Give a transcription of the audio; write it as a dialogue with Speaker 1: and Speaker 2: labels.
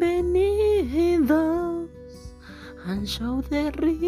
Speaker 1: bienvenidos al show de Richie.